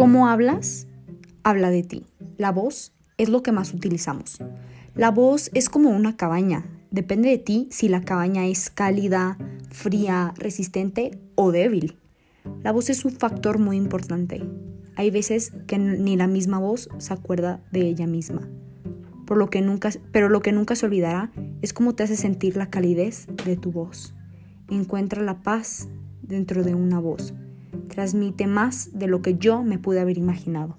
¿Cómo hablas? Habla de ti. La voz es lo que más utilizamos. La voz es como una cabaña. Depende de ti si la cabaña es cálida, fría, resistente o débil. La voz es un factor muy importante. Hay veces que ni la misma voz se acuerda de ella misma. Por lo que nunca, pero lo que nunca se olvidará es cómo te hace sentir la calidez de tu voz. Encuentra la paz dentro de una voz. Transmite más de lo que yo me pude haber imaginado.